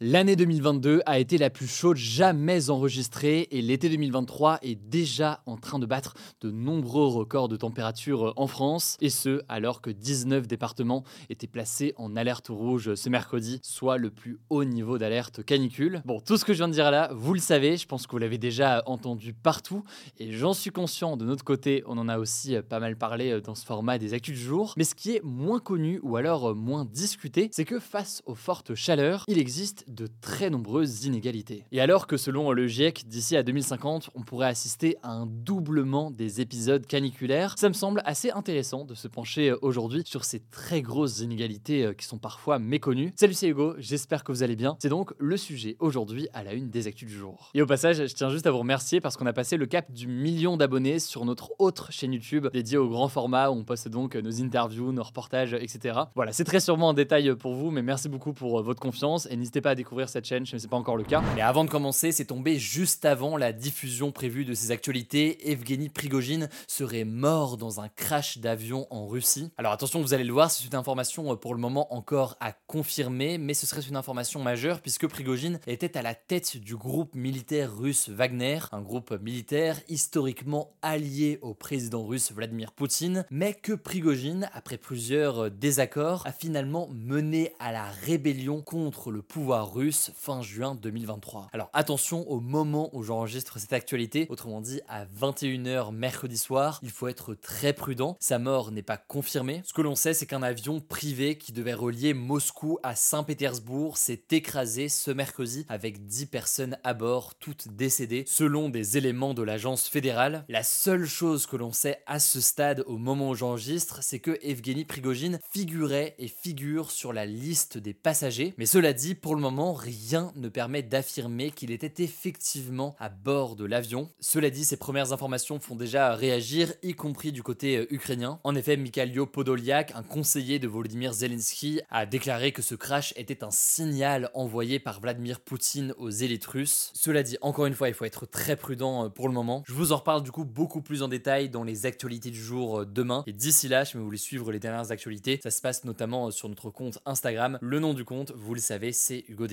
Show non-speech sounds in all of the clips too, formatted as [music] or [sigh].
L'année 2022 a été la plus chaude jamais enregistrée et l'été 2023 est déjà en train de battre de nombreux records de température en France. Et ce alors que 19 départements étaient placés en alerte rouge ce mercredi, soit le plus haut niveau d'alerte canicule. Bon, tout ce que je viens de dire là, vous le savez, je pense que vous l'avez déjà entendu partout. Et j'en suis conscient de notre côté, on en a aussi pas mal parlé dans ce format des actus du jour, mais ce qui est moins connu ou alors moins discuté, c'est que face aux fortes chaleurs, il existe de très nombreuses inégalités. Et alors que selon le GIEC, d'ici à 2050, on pourrait assister à un doublement des épisodes caniculaires, ça me semble assez intéressant de se pencher euh, aujourd'hui sur ces très grosses inégalités euh, qui sont parfois méconnues. Salut, c'est Hugo, j'espère que vous allez bien. C'est donc le sujet aujourd'hui à la une des actus du jour. Et au passage, je tiens juste à vous remercier parce qu'on a passé le cap du million d'abonnés sur notre autre chaîne YouTube dédiée au grand format où on poste donc nos interviews, nos reportages, etc. Voilà, c'est très sûrement un détail pour vous, mais merci beaucoup pour euh, votre confiance et n'hésitez pas à découvrir cette chaîne, je ne sais pas encore le cas. Mais avant de commencer, c'est tombé juste avant la diffusion prévue de ces actualités. Evgeny Prigogine serait mort dans un crash d'avion en Russie. Alors attention, vous allez le voir, c'est une information euh, pour le moment encore à confirmer, mais ce serait une information majeure puisque Prigogine était à la tête du groupe militaire russe Wagner, un groupe militaire historiquement allié au président russe Vladimir Poutine, mais que Prigogine, après plusieurs euh, désaccords, a finalement mené à la rébellion contre le pouvoir russe fin juin 2023. Alors attention au moment où j'enregistre cette actualité, autrement dit à 21h mercredi soir, il faut être très prudent. Sa mort n'est pas confirmée. Ce que l'on sait, c'est qu'un avion privé qui devait relier Moscou à Saint-Pétersbourg s'est écrasé ce mercredi avec 10 personnes à bord, toutes décédées, selon des éléments de l'agence fédérale. La seule chose que l'on sait à ce stade au moment où j'enregistre, c'est que Evgeny Prigogine figurait et figure sur la liste des passagers. Mais cela dit, pour le moment, rien ne permet d'affirmer qu'il était effectivement à bord de l'avion. Cela dit, ces premières informations font déjà réagir, y compris du côté euh, ukrainien. En effet, Mikhailo Podolyak, un conseiller de Volodymyr Zelensky, a déclaré que ce crash était un signal envoyé par Vladimir Poutine aux élites russes. Cela dit, encore une fois, il faut être très prudent euh, pour le moment. Je vous en reparle du coup beaucoup plus en détail dans les actualités du jour euh, demain. Et d'ici là, si vous voulez suivre les dernières actualités, ça se passe notamment sur notre compte Instagram. Le nom du compte, vous le savez, c'est Hugo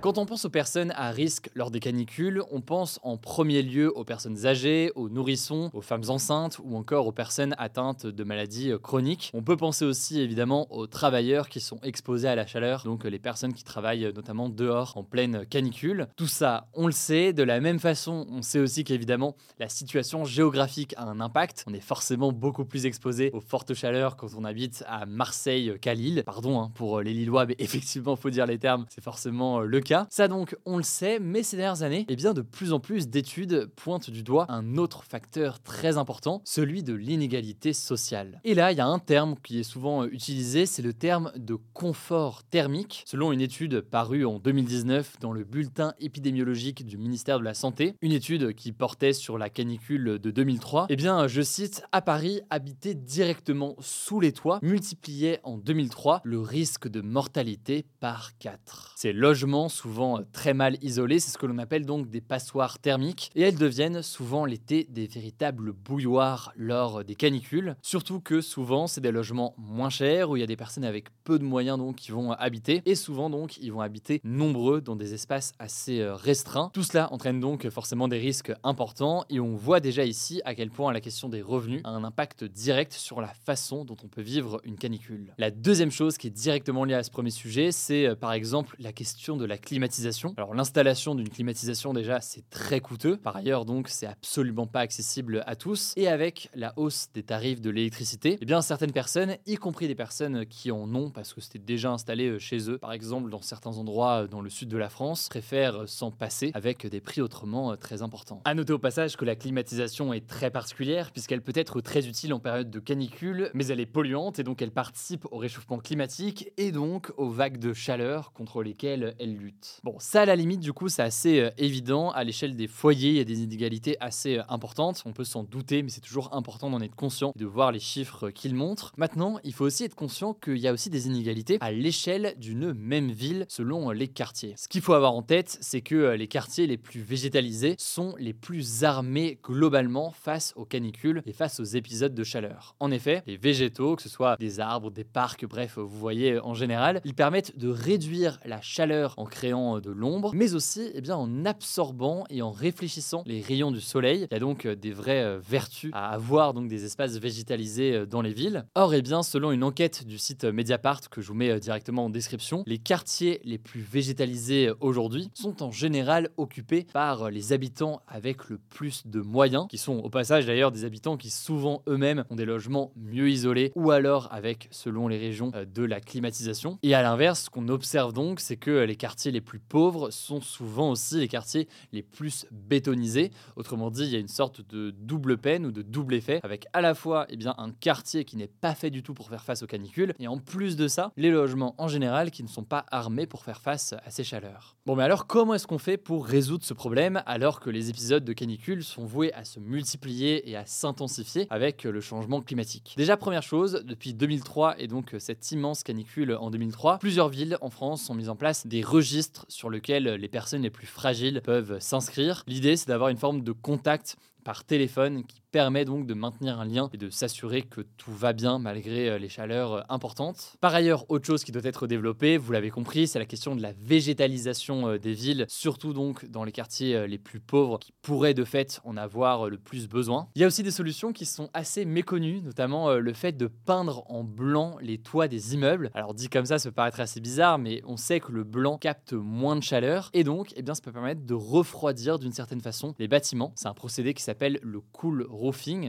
Quand on pense aux personnes à risque lors des canicules, on pense en premier lieu aux personnes âgées, aux nourrissons, aux femmes enceintes ou encore aux personnes atteintes de maladies euh, chroniques. On peut penser aussi évidemment aux travailleurs qui sont exposés à la chaleur, donc les personnes qui travaillent euh, notamment dehors en pleine canicule. Tout ça, on le sait. De la même façon, on sait aussi qu'évidemment la situation géographique a un impact. On est forcément beaucoup plus exposé aux fortes chaleurs quand on habite à Marseille qu'à Lille. Pardon hein, pour euh, les Lillois, mais [laughs] effectivement, faut dire les termes, c'est forcément euh, le cas. Ça donc, on le sait, mais ces dernières années, eh bien, de plus en plus d'études pointent du doigt un autre facteur très important, celui de l'inégalité sociale. Et là, il y a un terme qui est souvent euh, utilisé, c'est le terme de confort thermique. Selon une étude parue en 2019 dans le bulletin épidémiologique du ministère de la Santé, une étude qui portait sur la canicule de 2003, eh bien, je cite, à Paris, habiter directement sous les toits multipliait en 2003 le risque de mortalité par 4. C'est logements, souvent euh, très mal isolés, c'est ce que l'on appelle donc des passoires thermiques, et elles deviennent souvent l'été des véritables bouilloires lors des canicules, surtout que souvent c'est des logements moins chers, où il y a des personnes avec peu de moyens donc qui vont habiter, et souvent donc ils vont habiter nombreux dans des espaces assez euh, restreints. Tout cela entraîne donc forcément des risques importants, et on voit déjà ici à quel point la question des revenus a un impact direct sur la façon dont on peut vivre une canicule. La deuxième chose qui est directement liée à ce premier sujet, c'est euh, par exemple la question de la climatisation. Alors l'installation d'une climatisation déjà c'est très coûteux. Par ailleurs donc c'est absolument pas accessible à tous. Et avec la hausse des tarifs de l'électricité, eh bien certaines personnes, y compris des personnes qui en ont parce que c'était déjà installé euh, chez eux, par exemple dans certains endroits euh, dans le sud de la France, préfèrent s'en passer avec des prix autrement euh, très importants. À noter au passage que la climatisation est très particulière puisqu'elle peut être très utile en période de canicule, mais elle est polluante et donc elle participe au réchauffement climatique et donc aux vagues de chaleur contre lesquelles elle lutte. Bon, ça à la limite du coup c'est assez évident à l'échelle des foyers, il y a des inégalités assez importantes, on peut s'en douter, mais c'est toujours important d'en être conscient et de voir les chiffres qu'ils montrent. Maintenant, il faut aussi être conscient qu'il y a aussi des inégalités à l'échelle d'une même ville selon les quartiers. Ce qu'il faut avoir en tête, c'est que euh, les quartiers les plus végétalisés sont les plus armés globalement face aux canicules et face aux épisodes de chaleur. En effet, les végétaux, que ce soit des arbres, des parcs, bref, vous voyez en général, ils permettent de réduire la chaleur en créant euh, de l'ombre, mais aussi eh bien, en absorbant et en réfléchissant les rayons du soleil. Il y a donc euh, des vraies vertus à avoir donc des espaces végétalisés dans les villes. Or, eh bien, selon une enquête du site Mediapart que je vous mets directement en description, les quartiers les plus végétalisés aujourd'hui sont en général occupés par les habitants avec le plus de moyens, qui sont au passage d'ailleurs des habitants qui souvent eux-mêmes ont des logements mieux isolés ou alors avec, selon les régions, euh, de la climatisation. Et à l'inverse, ce qu'on observe donc, c'est que les quartiers les plus pauvres sont souvent aussi les quartiers les plus bétonisés. Autrement dit, il y a une sorte de double peine ou de double effet, avec à la fois eh bien, un quartier qui n'est pas fait du tout pour faire face aux canicules, et en plus de ça, les logements en général qui ne sont pas armés pour faire face à ces chaleurs. Bon, mais alors comment est-ce qu'on fait pour résoudre ce problème alors que les épisodes de canicule sont voués à se multiplier et à s'intensifier avec le changement climatique? Déjà, première chose, depuis 2003 et donc cette immense canicule en 2003, plusieurs villes en France ont mis en place des registres sur lesquels les personnes les plus fragiles peuvent s'inscrire. L'idée, c'est d'avoir une forme de contact par téléphone qui permet donc de maintenir un lien et de s'assurer que tout va bien malgré euh, les chaleurs euh, importantes. Par ailleurs, autre chose qui doit être développée, vous l'avez compris, c'est la question de la végétalisation euh, des villes, surtout donc dans les quartiers les plus pauvres qui pourraient de fait en avoir le plus besoin. Il y a aussi des solutions qui sont assez méconnues, notamment le fait de peindre en blanc les toits des immeubles. Alors dit comme ça, ça peut paraître assez bizarre, mais on sait que le blanc capte moins de chaleur et donc eh bien, ça peut permettre de refroidir d'une certaine façon les bâtiments. C'est un procédé qui s'appelle le cool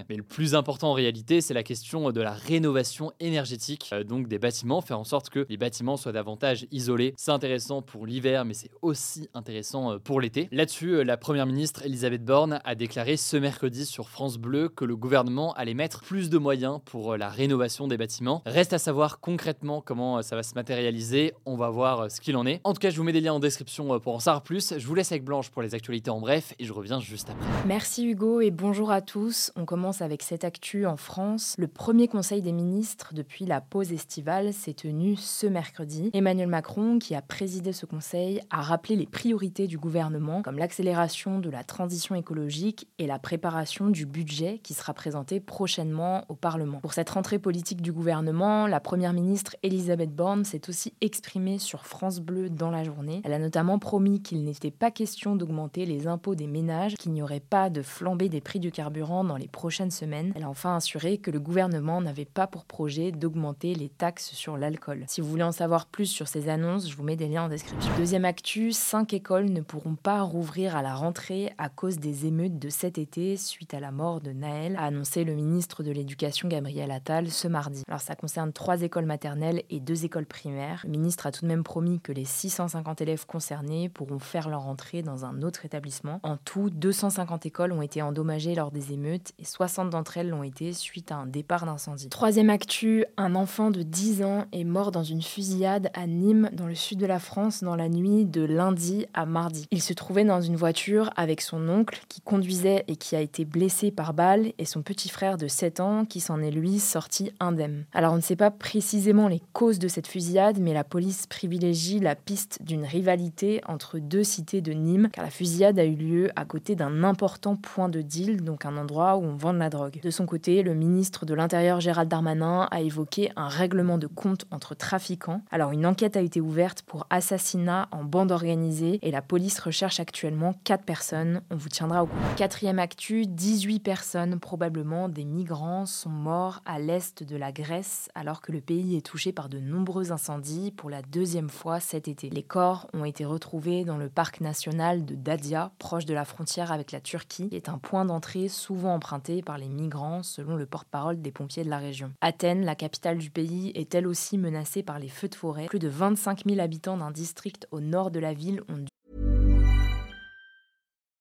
Mais le plus important en réalité, c'est la question de la rénovation énergétique euh, donc des bâtiments, faire en sorte que les bâtiments soient davantage isolés. C'est intéressant pour l'hiver, mais c'est aussi intéressant euh, pour l'été. Là-dessus, euh, la première ministre Elisabeth Borne a déclaré ce mercredi sur France Bleu que le gouvernement allait mettre plus de moyens pour la rénovation des bâtiments. Reste à savoir concrètement comment ça va se matérialiser. On va voir ce qu'il en est. En tout cas, je vous mets des liens en description pour en savoir plus. Je vous laisse avec Blanche pour les actualités en bref et je reviens juste après. Merci Hugo et bonjour à tous. On commence avec cette actu en France. Le premier conseil des ministres depuis la pause estivale s'est tenu ce mercredi. Emmanuel Macron, qui a présidé ce conseil, a rappelé les priorités du gouvernement, comme l'accélération de la transition écologique et la préparation du budget qui sera présenté prochainement au Parlement. Pour cette rentrée politique du gouvernement, la première ministre Elisabeth Borne s'est aussi exprimée sur France Bleu dans la journée. Elle a notamment promis qu'il n'était pas question d'augmenter les impôts des ménages, qu'il n'y aurait pas de flambée des prix du carburant dans les prochaines semaines. Elle a enfin assuré que le gouvernement n'avait pas pour projet d'augmenter les taxes sur l'alcool. Si vous voulez en savoir plus sur ces annonces, je vous mets des liens en description. Deuxième actu, cinq écoles ne pourront pas rouvrir à la rentrée à cause des émeutes de cet été suite à la mort de Naël, a annoncé le ministre de l'Éducation Gabriel Attal ce mardi. Alors ça concerne trois écoles maternelles et deux écoles primaires. Le ministre a tout de même promis que les 650 élèves concernés pourront faire leur rentrée dans un autre établissement. En tout, 250 écoles ont été endommagées lors des émeutes et 60 d'entre elles l'ont été suite à un départ d'incendie. Troisième actu, un enfant de 10 ans est mort dans une fusillade à Nîmes, dans le sud de la France, dans la nuit de lundi à mardi. Il se trouvait dans une voiture avec son oncle qui conduisait et qui a été blessé par balle et son petit frère de 7 ans qui s'en est lui sorti indemne. Alors on ne sait pas précisément les causes de cette fusillade, mais la police privilégie la piste d'une rivalité entre deux cités de Nîmes, car la fusillade a eu lieu à côté d'un important point de de deal, donc un endroit où on vend de la drogue. De son côté, le ministre de l'Intérieur Gérald Darmanin a évoqué un règlement de compte entre trafiquants. Alors une enquête a été ouverte pour assassinat en bande organisée et la police recherche actuellement 4 personnes. On vous tiendra au courant. Quatrième actu, 18 personnes, probablement des migrants, sont morts à l'est de la Grèce alors que le pays est touché par de nombreux incendies pour la deuxième fois cet été. Les corps ont été retrouvés dans le parc national de Dadia, proche de la frontière avec la Turquie, un point d'entrée souvent emprunté par les migrants selon le porte-parole des pompiers de la région. Athènes, la capitale du pays, est elle aussi menacée par les feux de forêt. Plus de 25 000 habitants d'un district au nord de la ville ont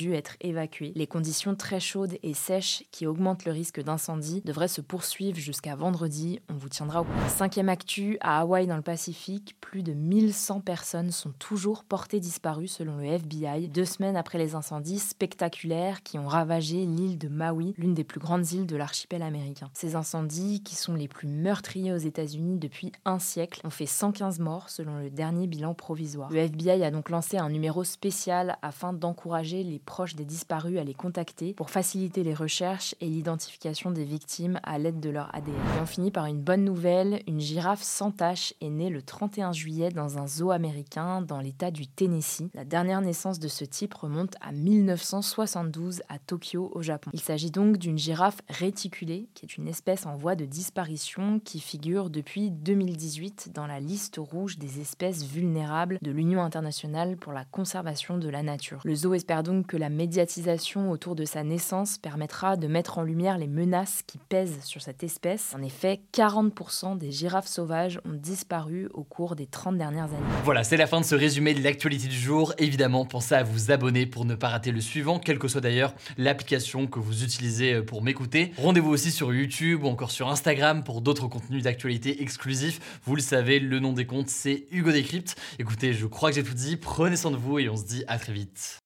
Dû être évacués. Les conditions très chaudes et sèches qui augmentent le risque d'incendie devraient se poursuivre jusqu'à vendredi. On vous tiendra au courant. Cinquième actu, à Hawaï dans le Pacifique, plus de 1100 personnes sont toujours portées disparues selon le FBI, deux semaines après les incendies spectaculaires qui ont ravagé l'île de Maui, l'une des plus grandes îles de l'archipel américain. Ces incendies, qui sont les plus meurtriers aux États-Unis depuis un siècle, ont fait 115 morts selon le dernier bilan provisoire. Le FBI a donc lancé un numéro spécial afin d'encourager les proches des disparus à les contacter pour faciliter les recherches et l'identification des victimes à l'aide de leur ADN. On finit par une bonne nouvelle, une girafe sans tache est née le 31 juillet dans un zoo américain dans l'état du Tennessee. La dernière naissance de ce type remonte à 1972 à Tokyo au Japon. Il s'agit donc d'une girafe réticulée, qui est une espèce en voie de disparition qui figure depuis 2018 dans la liste rouge des espèces vulnérables de l'Union internationale pour la conservation de la nature. Le zoo espère donc que la médiatisation autour de sa naissance permettra de mettre en lumière les menaces qui pèsent sur cette espèce. En effet, 40% des girafes sauvages ont disparu au cours des 30 dernières années. Voilà, c'est la fin de ce résumé de l'actualité du jour. Évidemment, pensez à vous abonner pour ne pas rater le suivant, quelle que soit d'ailleurs l'application que vous utilisez euh, pour m'écouter. Rendez-vous aussi sur YouTube ou encore sur Instagram pour d'autres contenus d'actualité exclusifs. Vous le savez, le nom des comptes, c'est Hugo Décrypte. Écoutez, je crois que j'ai tout dit. Prenez soin de vous et on se dit à très vite.